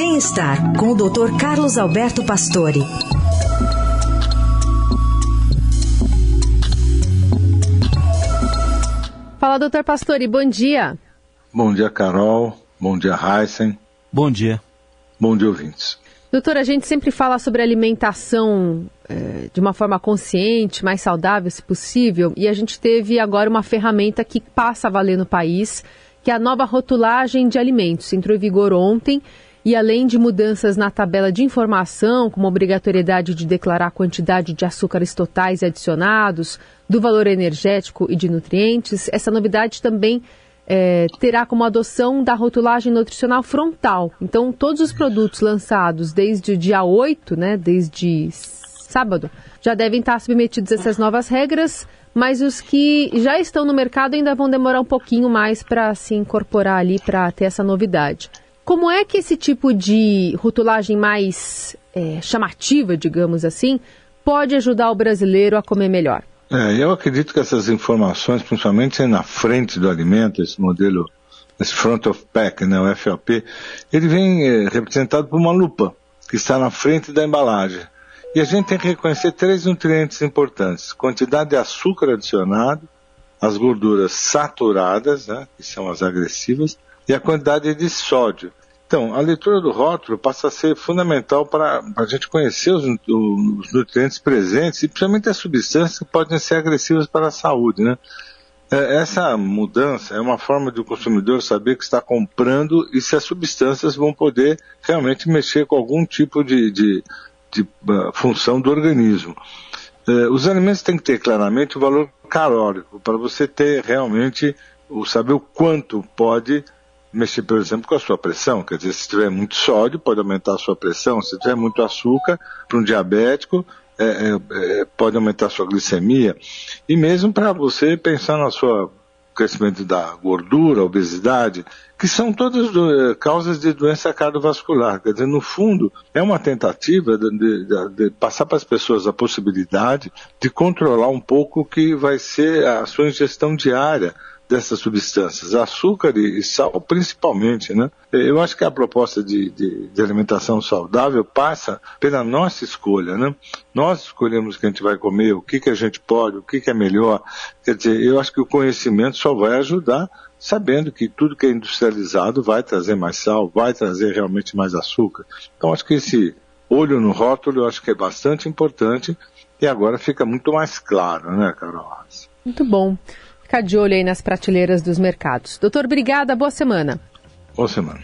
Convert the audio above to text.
Bem-estar com o Dr. Carlos Alberto Pastore. Fala, doutor Pastore, bom dia. Bom dia, Carol. Bom dia, Heisen. Bom dia. Bom dia, ouvintes. Doutor, a gente sempre fala sobre alimentação é, de uma forma consciente, mais saudável, se possível, e a gente teve agora uma ferramenta que passa a valer no país, que é a nova rotulagem de alimentos. Entrou em vigor ontem e, além de mudanças na tabela de informação, como obrigatoriedade de declarar a quantidade de açúcares totais adicionados, do valor energético e de nutrientes, essa novidade também é, terá como adoção da rotulagem nutricional frontal. Então, todos os produtos lançados desde o dia 8, né, desde sábado, já devem estar submetidos a essas novas regras, mas os que já estão no mercado ainda vão demorar um pouquinho mais para se incorporar ali, para ter essa novidade. Como é que esse tipo de rotulagem mais é, chamativa, digamos assim, pode ajudar o brasileiro a comer melhor? É, eu acredito que essas informações, principalmente na frente do alimento, esse modelo, esse front of pack, né, o FOP, ele vem é, representado por uma lupa que está na frente da embalagem. E a gente tem que reconhecer três nutrientes importantes: quantidade de açúcar adicionado, as gorduras saturadas, né, que são as agressivas, e a quantidade de sódio. Então, a leitura do rótulo passa a ser fundamental para a gente conhecer os, os, nutrientes presentes e principalmente as substâncias que podem ser agressivas para a saúde, né? É, essa mudança é uma forma do consumidor saber que está comprando e se as substâncias vão poder realmente mexer com algum tipo de, de, de uh, função do organismo. Uh, os alimentos têm que ter claramente o valor calórico para você ter realmente o saber o quanto pode mexer, por exemplo, com a sua pressão. Quer dizer, se tiver muito sódio, pode aumentar a sua pressão. Se tiver muito açúcar, para um diabético, é, é, é, pode aumentar a sua glicemia. E mesmo para você pensar na sua crescimento da gordura, obesidade, que são todas do, causas de doença cardiovascular. Quer dizer, no fundo, é uma tentativa de, de, de passar para as pessoas a possibilidade de controlar um pouco o que vai ser a sua ingestão diária dessas substâncias, açúcar e sal principalmente, né? Eu acho que a proposta de, de, de, alimentação saudável passa pela nossa escolha, né? Nós escolhemos o que a gente vai comer, o que, que a gente pode, o que, que é melhor. Quer dizer, eu acho que o conhecimento só vai ajudar sabendo que tudo que é industrializado vai trazer mais sal, vai trazer realmente mais açúcar. Então acho que esse olho no rótulo eu acho que é bastante importante e agora fica muito mais claro, né, Carol? Muito bom. Ficar de olho aí nas prateleiras dos mercados. Doutor, obrigada. Boa semana. Boa semana.